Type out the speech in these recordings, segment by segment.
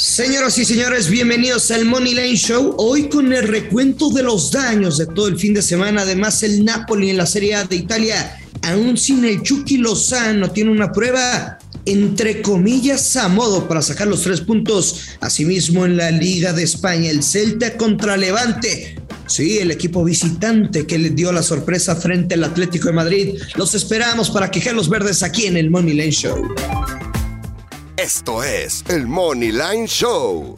Señoras y señores, bienvenidos al Money Line Show. Hoy con el recuento de los daños de todo el fin de semana. Además, el Napoli en la Serie A de Italia, aún sin el Chucky Lozano, tiene una prueba entre comillas a modo para sacar los tres puntos. Asimismo, en la Liga de España, el Celta contra Levante. Sí, el equipo visitante que le dio la sorpresa frente al Atlético de Madrid. Los esperamos para quejar los verdes aquí en el Money Line Show. Esto es el Money Line Show,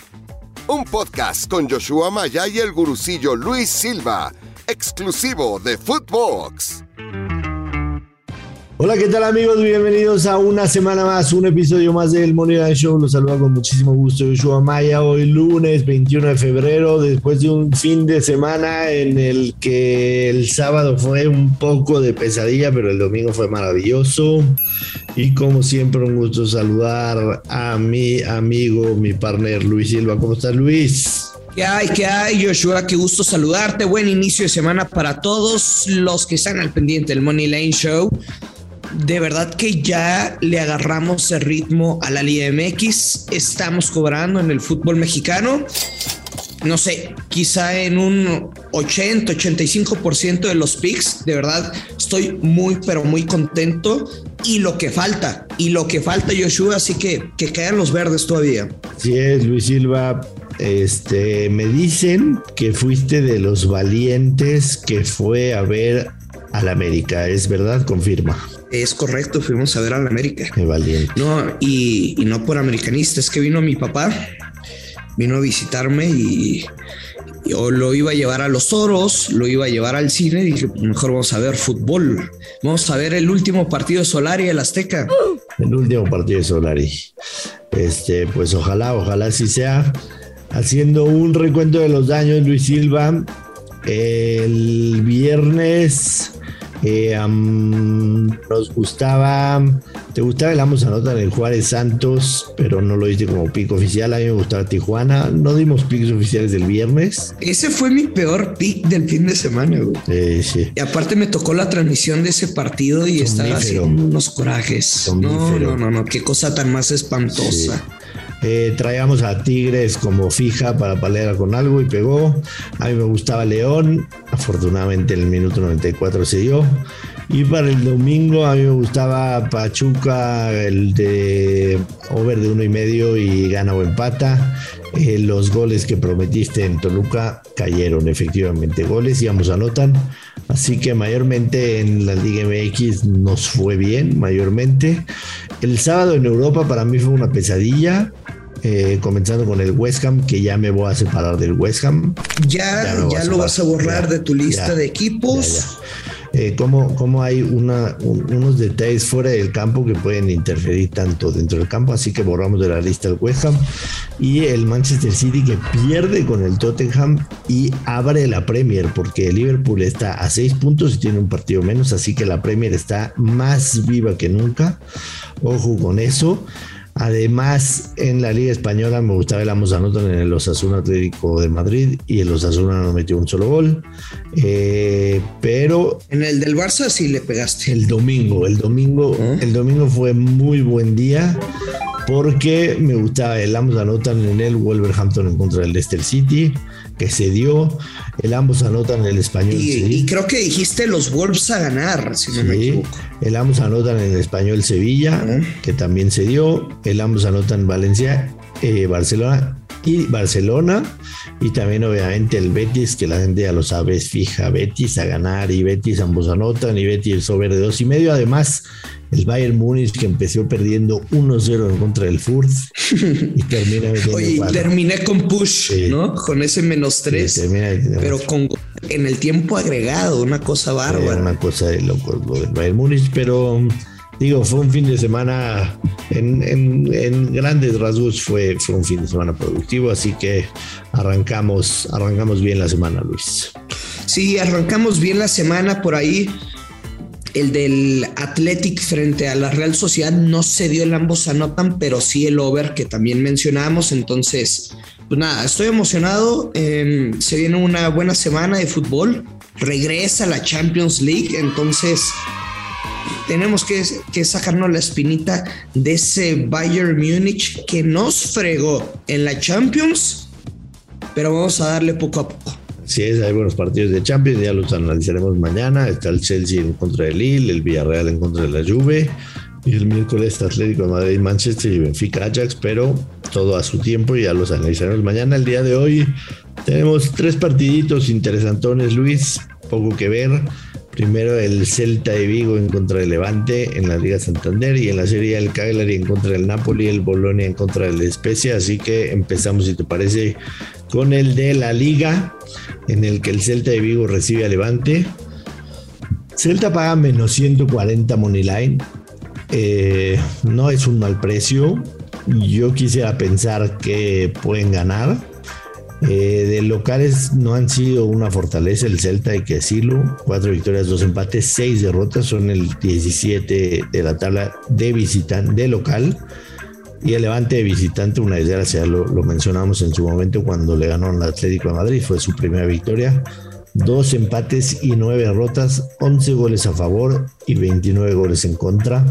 un podcast con Joshua Maya y el gurucillo Luis Silva, exclusivo de Footbox. Hola, ¿qué tal amigos? Bienvenidos a una semana más, un episodio más del Money Line Show. Los saluda con muchísimo gusto Joshua Maya. Hoy lunes 21 de febrero, después de un fin de semana en el que el sábado fue un poco de pesadilla, pero el domingo fue maravilloso. Y como siempre, un gusto saludar a mi amigo, mi partner Luis Silva. ¿Cómo estás, Luis? ¿Qué hay? ¿Qué hay, Joshua? Qué gusto saludarte. Buen inicio de semana para todos los que están al pendiente del Money Lane Show de verdad que ya le agarramos el ritmo a la Liga MX. Estamos cobrando en el fútbol mexicano. No sé, quizá en un 80, 85% de los picks. De verdad, estoy muy, pero muy contento. Y lo que falta, y lo que falta, Joshua, así que que quedan los verdes todavía. Sí es, Luis Silva. Este, me dicen que fuiste de los valientes que fue a ver al América. ¿Es verdad? Confirma. Es correcto, fuimos a ver al América. Qué valiente. No, y, no por americanista, es que vino mi papá, vino a visitarme y yo lo iba a llevar a los toros, lo iba a llevar al cine dije, pues mejor vamos a ver fútbol. Vamos a ver el último partido de Solari, el Azteca. El último partido de Solari. Este, pues ojalá, ojalá así sea. Haciendo un recuento de los daños, Luis Silva. El viernes eh, nos gustaba, te gustaba el ambos anotan el Juárez Santos, pero no lo hice como pico oficial. A mí me gustaba Tijuana. No dimos picos oficiales del viernes. Ese fue mi peor pick del fin de semana, güey. sí. Y aparte me tocó la transmisión de ese partido y estaba haciendo unos corajes. No, no, no, no, qué cosa tan más espantosa. Eh, traíamos a Tigres como fija para palear con algo y pegó. A mí me gustaba León. Afortunadamente en el minuto 94 se dio. Y para el domingo a mí me gustaba Pachuca, el de over de uno y medio y gana o empata. Eh, los goles que prometiste en Toluca cayeron efectivamente goles y ambos anotan. Así que mayormente en la Liga MX nos fue bien, mayormente. El sábado en Europa para mí fue una pesadilla. Eh, comenzando con el West Ham, que ya me voy a separar del West Ham. Ya, ya, lo vas a borrar de tu lista de equipos. Eh, cómo, hay una, unos detalles fuera del campo que pueden interferir tanto dentro del campo, así que borramos de la lista el West Ham y el Manchester City que pierde con el Tottenham y abre la Premier porque el Liverpool está a seis puntos y tiene un partido menos, así que la Premier está más viva que nunca. Ojo con eso. Además, en la Liga Española me gustaba el ambos anotan en el Osasuna Atlético de Madrid y el Osasuna no metió un solo gol. Eh, pero. En el del Barça sí le pegaste. El domingo, el domingo, ¿Ah? el domingo fue muy buen día porque me gustaba el ambos anotan en el Wolverhampton en contra del Leicester City, que se dio. El ambos anotan el español. Y, creo que dijiste los Wolves a ganar, si no me equivoco. El ambos anotan el español Sevilla, que también se dio. El ambos anotan Valencia, eh, Barcelona y Barcelona. Y también, obviamente, el Betis, que la gente ya lo sabe, es fija Betis a ganar. Y Betis ambos anotan. Y Betis sobre de dos y medio. Además, el Bayern Múnich que empezó perdiendo 1-0 en contra del Furt y termina Oye, terminé con push, ¿no? Con ese menos 3. pero con en el tiempo agregado, una cosa bárbara. una cosa de loco lo del Bayern Múnich, pero digo, fue un fin de semana en, grandes rasgos fue, fue un fin de semana productivo, así que arrancamos, arrancamos bien la semana, Luis. Sí, arrancamos bien la semana por ahí el del Athletic frente a la Real Sociedad no se dio el ambos anotan, pero sí el over que también mencionábamos. Entonces, pues nada, estoy emocionado. Em, se viene una buena semana de fútbol. Regresa la Champions League. Entonces, tenemos que, que sacarnos la espinita de ese Bayern Múnich que nos fregó en la Champions, pero vamos a darle poco a poco. Sí, es, hay buenos partidos de Champions, ya los analizaremos mañana. Está el Chelsea en contra del Lille, el Villarreal en contra de la Juve. Y el miércoles Atlético de Madrid, Manchester y Benfica Ajax, pero todo a su tiempo y ya los analizaremos mañana. El día de hoy tenemos tres partiditos interesantones, Luis, poco que ver. Primero el Celta de Vigo en contra del Levante en la Liga Santander y en la Serie el Cagliari en contra del Napoli, el Bolonia en contra del Spezia. Así que empezamos, si te parece, con el de la Liga, en el que el Celta de Vigo recibe a Levante. Celta paga menos 140 money line. Eh, no es un mal precio. Yo quisiera pensar que pueden ganar eh, de locales no han sido una fortaleza el Celta, hay que decirlo. Cuatro victorias, dos empates, seis derrotas, son el 17 de la tabla de visitante, de local. Y el Levante de visitante, una desgracia, lo, lo mencionamos en su momento cuando le ganó al Atlético de Madrid, fue su primera victoria. Dos empates y nueve derrotas, 11 goles a favor y 29 goles en contra.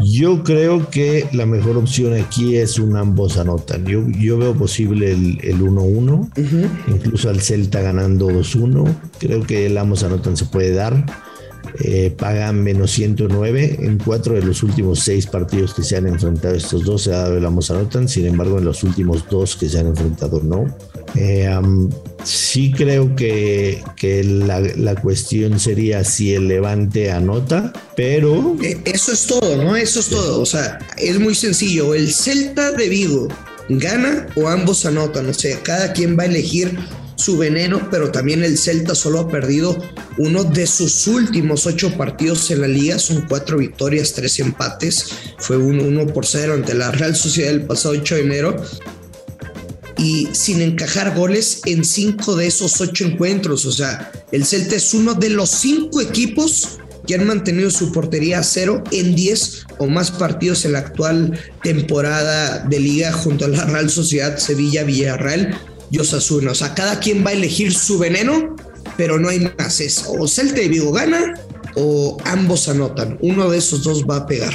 Yo creo que la mejor opción aquí es un ambos anotan. Yo, yo veo posible el 1-1, incluso al Celta ganando 2-1. Creo que el ambos anotan se puede dar. Eh, pagan menos 109 en cuatro de los últimos seis partidos que se han enfrentado estos dos se ha dado el ambos anotan sin embargo en los últimos dos que se han enfrentado no eh, sí creo que, que la, la, cuestión sería si el Levante anota, pero... Eh, eso es todo, ¿no? Eso es todo. O sea, es muy sencillo. El Celta de Vigo gana o ambos anotan. O sea, cada quien va a elegir su veneno, pero también el Celta solo ha perdido uno de sus últimos ocho partidos en la liga. Son cuatro victorias, tres empates. Fue un 1 por 0 ante la Real Sociedad el pasado 8 de enero y sin encajar goles en cinco de esos ocho encuentros. O sea, el Celta es uno de los cinco equipos que han mantenido su portería a cero en 10 o más partidos en la actual temporada de liga junto a la Real Sociedad, Sevilla, Villarreal y Osasuna. O sea, cada quien va a elegir su veneno, pero no hay más. O Celta y Vigo gana o ambos anotan. Uno de esos dos va a pegar.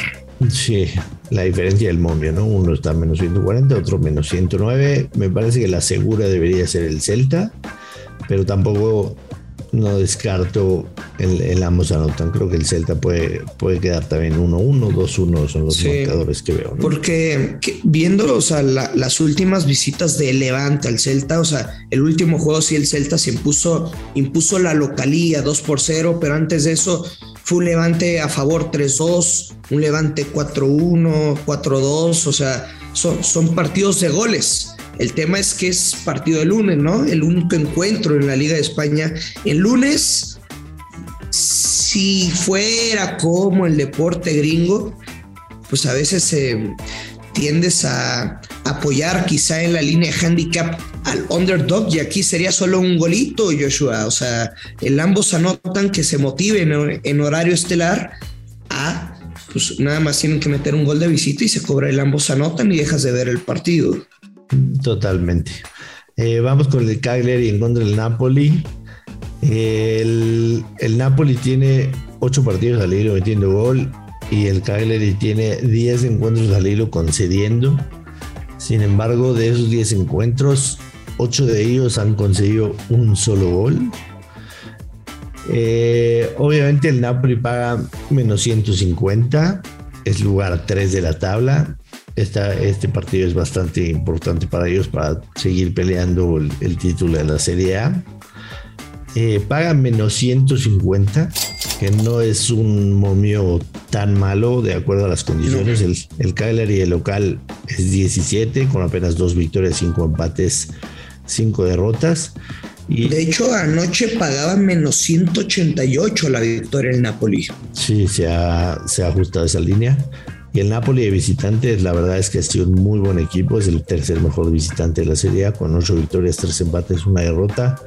Sí, la diferencia del momio, ¿no? Uno está menos 140, otro menos 109. Me parece que la segura debería ser el Celta, pero tampoco no descarto el, ambos anotan. Creo que el Celta puede, puede quedar también 1-1, 2-1 son los marcadores que veo. Porque viendo o sea, las últimas visitas de Levante al Celta, o sea, el último juego sí el Celta se impuso, impuso la localía 2 por 0, pero antes de eso fue un Levante a favor 3-2, un Levante 4-1, 4-2, o sea, son, son partidos de goles. El tema es que es partido de lunes, ¿no? El único encuentro en la Liga de España. El lunes, si fuera como el deporte gringo, pues a veces eh, tiendes a apoyar quizá en la línea de handicap al underdog y aquí sería solo un golito, Joshua. O sea, el ambos anotan que se motiven en horario estelar a pues nada más tienen que meter un gol de visita y se cobra el ambos anotan y dejas de ver el partido. Totalmente. Eh, vamos con el Cagliari en contra del Napoli. El, Napoli tiene ocho partidos al hilo metiendo gol y el Cagliari tiene 10 encuentros al hilo concediendo. Sin embargo, de esos 10 encuentros, 8 de ellos han conseguido un solo gol. Eh, obviamente el Napoli paga menos 150, es lugar 3 de la tabla este partido es bastante importante para ellos para seguir peleando el, título de la Serie A. Eh, pagan menos 150, que no es un momio tan malo de acuerdo a las condiciones. El, el Cagliari el local es 17, con apenas dos victorias, cinco empates, cinco derrotas. Y, de hecho, anoche pagaba menos 188 la victoria en Napoli. Sí, se ha, se ha ajustado esa línea. Y el Napoli de visitantes, la verdad es que ha sido un muy buen equipo. Es el tercer mejor visitante de la Serie con ocho victorias, tres empates, una derrota,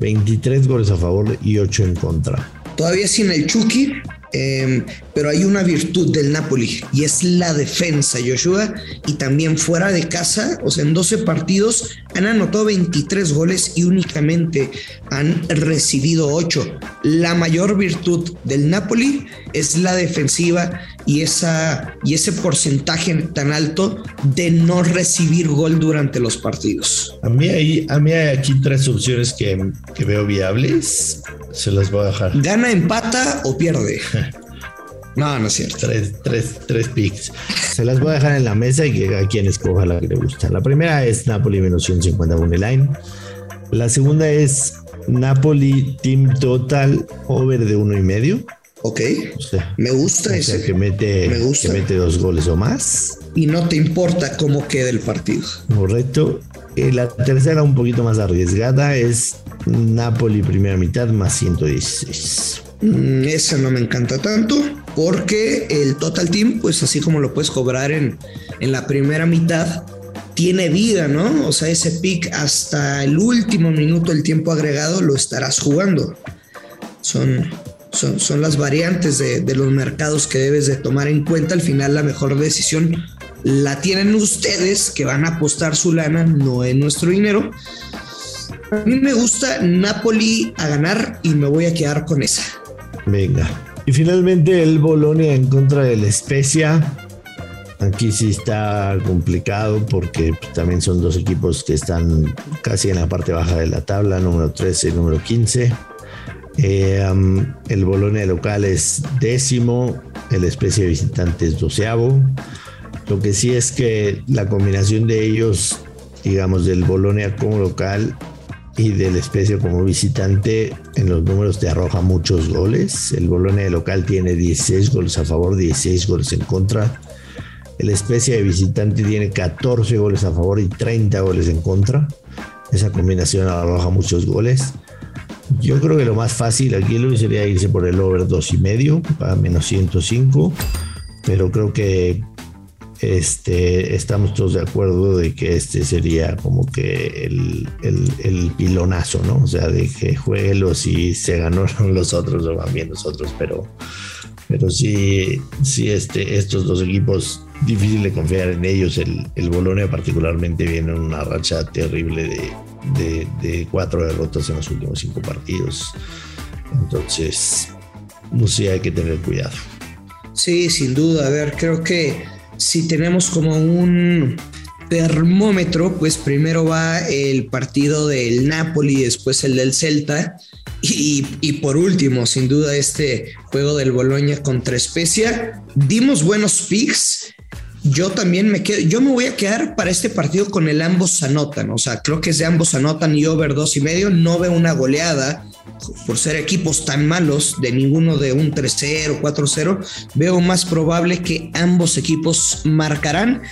23 goles a favor y 8 en contra. Todavía sin el Chucky, Em, pero hay una virtud del Napoli y es la defensa, Joshua. Y también fuera de casa, o sea, en 12 partidos han anotado 23 goles y únicamente han recibido 8. La mayor virtud del Napoli es la defensiva y, esa, y ese porcentaje tan alto de no recibir gol durante los partidos. A mí hay, a mí hay aquí tres opciones que, que veo viables. Se las voy a dejar. Gana, empata o pierde. No, no es cierto. Tres, tres, tres picks. Se las voy a dejar en la mesa y que a quien escoja la que le gusta. La primera es Napoli menos 150 money line. La segunda es Napoli Team Total over de uno y medio. Ok. me gusta o Sea que mete, me gusta. que mete dos goles o más. Y no te importa cómo quede el partido. Correcto. Y la tercera, un poquito más arriesgada, es Napoli primera mitad más 116. Mm, esa no me encanta tanto porque el Total Team, pues así como lo puedes cobrar en, en la primera mitad, tiene vida, ¿no? O sea, ese pick hasta el último minuto del tiempo agregado lo estarás jugando. Son, son, son las variantes de, de, los mercados que debes de tomar en cuenta. Al final la mejor decisión la tienen ustedes que van a apostar su lana, no en nuestro dinero. A mí me gusta Napoli a ganar y me voy a quedar con esa. Venga. Y finalmente el Bolonia en contra del Spezia. Aquí sí está complicado porque también son dos equipos que están casi en la parte baja de la tabla, número 13 y número 15. Eh, el Bolonia local es décimo, el Spezia visitante es doceavo. Lo que sí es que la combinación de ellos, digamos, del Bolonia como local y del Especio como visitante en los números te arroja muchos goles. El Bolonia local tiene 16 goles a favor, 16 goles en contra. El Especia de visitante tiene 14 goles a favor y 30 goles en contra. Esa combinación arroja muchos goles. Yo creo que lo más fácil aquí sería irse por el over 2 y medio para menos 105, pero creo que este, estamos todos de acuerdo de que este sería como que el, el, pilonazo, ¿no? O sea, de que juegue los y se ganaron los otros o van bien los otros, pero, pero sí, sí este, estos dos equipos, difícil de confiar en ellos. El, el Bolonia particularmente viene en una racha terrible de, de, cuatro derrotas en los últimos cinco partidos. Entonces, no sé, hay que tener cuidado. Sí, sin duda. A ver, creo que si tenemos como un termómetro, pues primero va el partido del Napoli, después el del Celta y, por último, sin duda, este juego del Boloña contra Spezia. Dimos buenos picks. Yo también me quedo, yo me voy a quedar para este partido con el ambos anotan. O sea, creo que es de ambos anotan y over dos y medio. No veo una goleada por ser equipos tan malos, de ninguno de un 3-0, 4-0, veo más probable que ambos equipos marcarán.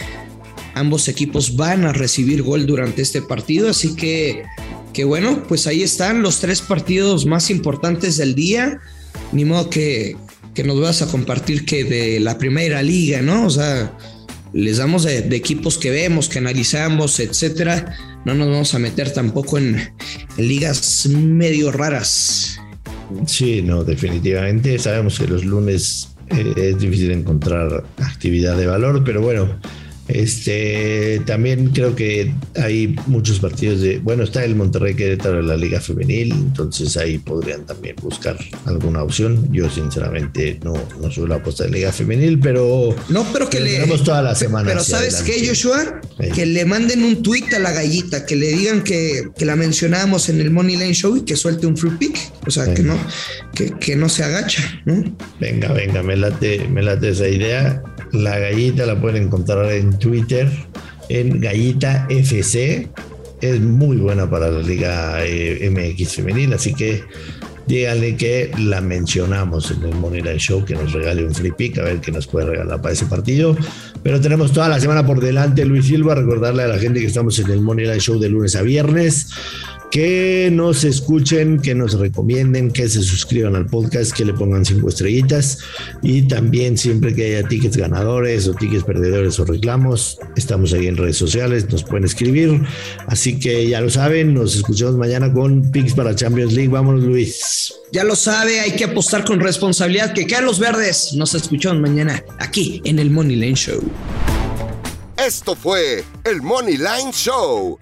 Ambos equipos van a recibir gol durante este partido, así que, que bueno, pues ahí están los tres partidos más importantes del día. Ni modo que, que nos vas a compartir que de la primera liga, ¿no? O sea, les damos de, equipos que vemos, que analizamos, etcétera. No nos vamos a meter tampoco en, ligas medio raras. Sí, no, definitivamente. Sabemos que los lunes eh, es difícil encontrar actividad de valor, pero bueno, este, también creo que hay muchos partidos de, bueno, está el Monterrey Querétaro en la Liga Femenil, entonces ahí podrían también buscar alguna opción. Yo sinceramente no, no suelo apostar en Liga Femenil, pero no, pero que le tenemos toda la semana. Pero sabes qué, Joshua, que le manden un tweet a la gallita, que le digan que, que, la mencionamos en el Money Line Show y que suelte un free pick, o sea, que no, que, que no se agacha, ¿no? Venga, venga, me late, me late esa idea la gallita la pueden encontrar en Twitter, en Gallita FC. Es muy buena para la Liga eh, MX femenil, así que díganle que la mencionamos en el Money Show, que nos regale un free pick, a ver qué nos puede regalar para ese partido. Pero tenemos toda la semana por delante, Luis Silva. Recordarle a la gente que estamos en el Money Show de lunes a viernes. Que nos escuchen, que nos recomienden, que se suscriban al podcast, que le pongan cinco estrellitas y también siempre que haya tickets ganadores o tickets perdedores o reclamos, estamos ahí en redes sociales, nos pueden escribir. Así que ya lo saben, nos escuchamos mañana con Picks para Champions League. Vámonos, Luis. Ya lo sabe, hay que apostar con responsabilidad. Que quedan los verdes. Nos escuchamos mañana aquí en el Money Lane Show. Esto fue el Money Line Show